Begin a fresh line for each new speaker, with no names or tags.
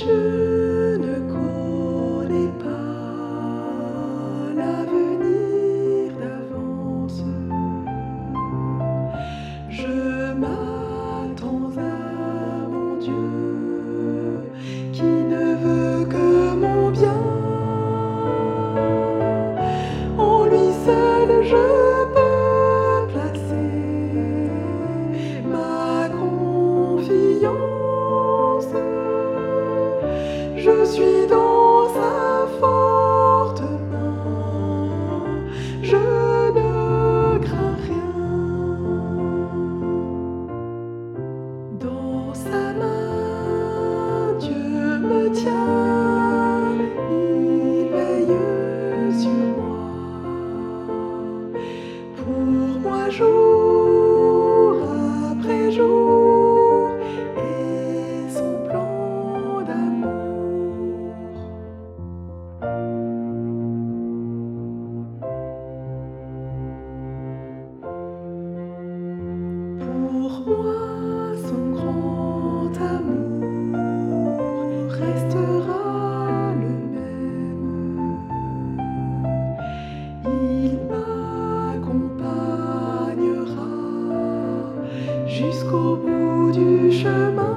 Je ne connais pas l'avenir d'avance. Je m'attends à mon Dieu qui ne veut que mon bien. En lui seul je peux placer ma confiance. Je suis dans sa forte main. Je ne crains rien. Dans sa main, Dieu me tient. 什么